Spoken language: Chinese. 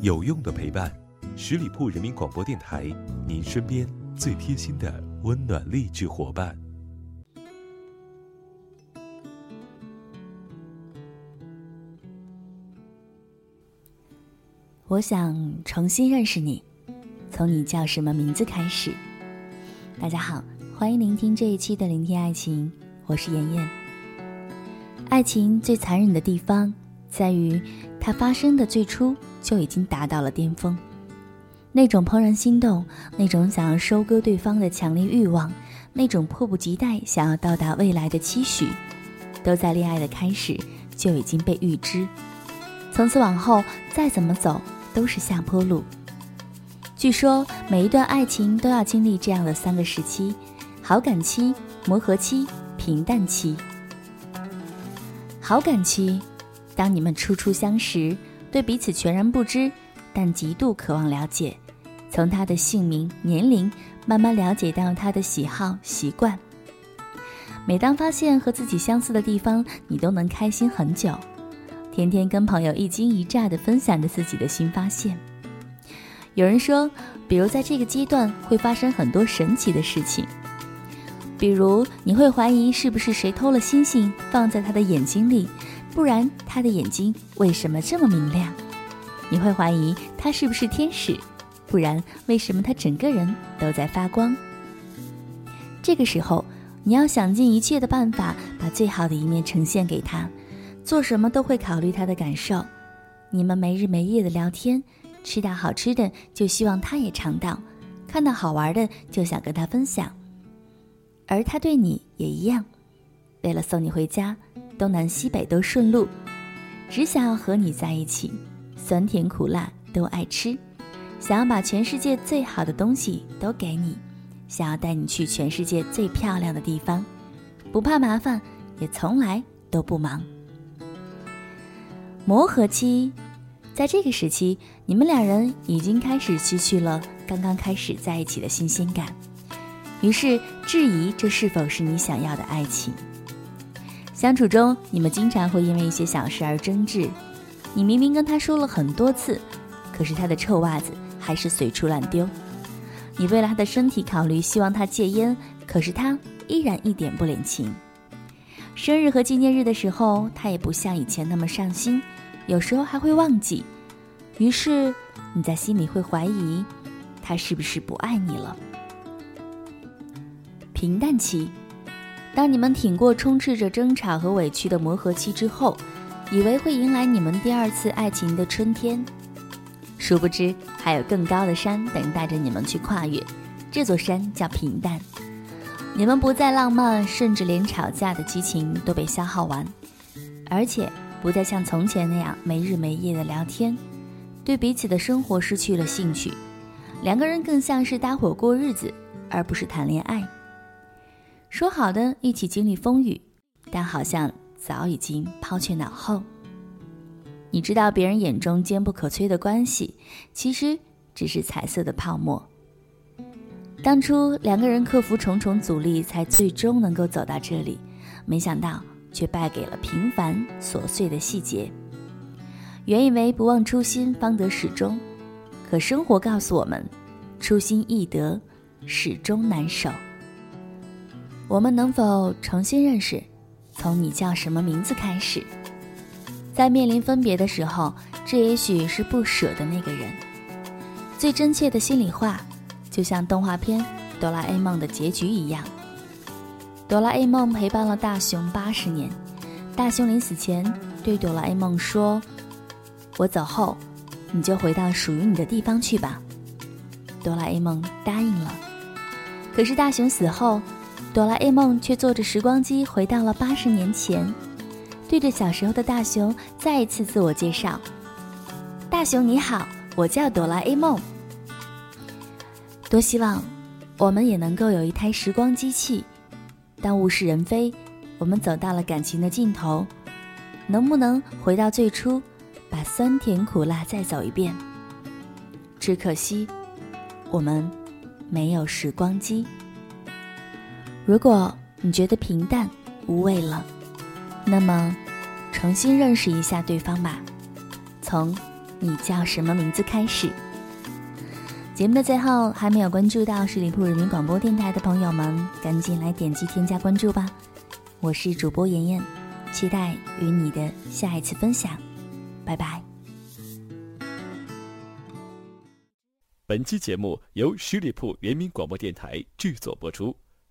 有用的陪伴，十里铺人民广播电台，您身边最贴心的温暖励志伙伴。我想重新认识你，从你叫什么名字开始。大家好，欢迎聆听这一期的《聆听爱情》，我是妍妍。爱情最残忍的地方在于，它发生的最初就已经达到了巅峰。那种怦然心动，那种想要收割对方的强烈欲望，那种迫不及待想要到达未来的期许，都在恋爱的开始就已经被预知。从此往后，再怎么走都是下坡路。据说每一段爱情都要经历这样的三个时期：好感期、磨合期、平淡期。好感期，当你们初初相识，对彼此全然不知，但极度渴望了解，从他的姓名、年龄慢慢了解到他的喜好、习惯。每当发现和自己相似的地方，你都能开心很久，天天跟朋友一惊一乍地分享着自己的新发现。有人说，比如在这个阶段会发生很多神奇的事情。比如你会怀疑是不是谁偷了星星放在他的眼睛里，不然他的眼睛为什么这么明亮？你会怀疑他是不是天使，不然为什么他整个人都在发光？这个时候，你要想尽一切的办法把最好的一面呈现给他，做什么都会考虑他的感受。你们没日没夜的聊天，吃到好吃的就希望他也尝到，看到好玩的就想跟他分享。而他对你也一样，为了送你回家，东南西北都顺路，只想要和你在一起，酸甜苦辣都爱吃，想要把全世界最好的东西都给你，想要带你去全世界最漂亮的地方，不怕麻烦，也从来都不忙。磨合期，在这个时期，你们两人已经开始失去了刚刚开始在一起的新鲜感。于是质疑这是否是你想要的爱情。相处中，你们经常会因为一些小事而争执。你明明跟他说了很多次，可是他的臭袜子还是随处乱丢。你为了他的身体考虑，希望他戒烟，可是他依然一点不领情。生日和纪念日的时候，他也不像以前那么上心，有时候还会忘记。于是你在心里会怀疑，他是不是不爱你了？平淡期，当你们挺过充斥着争吵和委屈的磨合期之后，以为会迎来你们第二次爱情的春天，殊不知还有更高的山等待着你们去跨越。这座山叫平淡。你们不再浪漫，甚至连吵架的激情都被消耗完，而且不再像从前那样没日没夜的聊天，对彼此的生活失去了兴趣。两个人更像是搭伙过日子，而不是谈恋爱。说好的一起经历风雨，但好像早已经抛却脑后。你知道别人眼中坚不可摧的关系，其实只是彩色的泡沫。当初两个人克服重重阻力，才最终能够走到这里，没想到却败给了平凡琐碎的细节。原以为不忘初心方得始终，可生活告诉我们，初心易得，始终难守。我们能否重新认识？从你叫什么名字开始，在面临分别的时候，这也许是不舍的那个人。最真切的心里话，就像动画片《哆啦 A 梦》的结局一样。哆啦 A 梦陪伴了大雄八十年，大雄临死前对哆啦 A 梦说：“我走后，你就回到属于你的地方去吧。”哆啦 A 梦答应了。可是大雄死后。哆啦 A 梦却坐着时光机回到了八十年前，对着小时候的大雄再一次自我介绍：“大雄你好，我叫哆啦 A 梦。”多希望我们也能够有一台时光机器，当物是人非，我们走到了感情的尽头，能不能回到最初，把酸甜苦辣再走一遍？只可惜，我们没有时光机。如果你觉得平淡无味了，那么重新认识一下对方吧，从你叫什么名字开始。节目的最后，还没有关注到十里铺人民广播电台的朋友们，赶紧来点击添加关注吧。我是主播妍妍，期待与你的下一次分享。拜拜。本期节目由十里铺人民广播电台制作播出。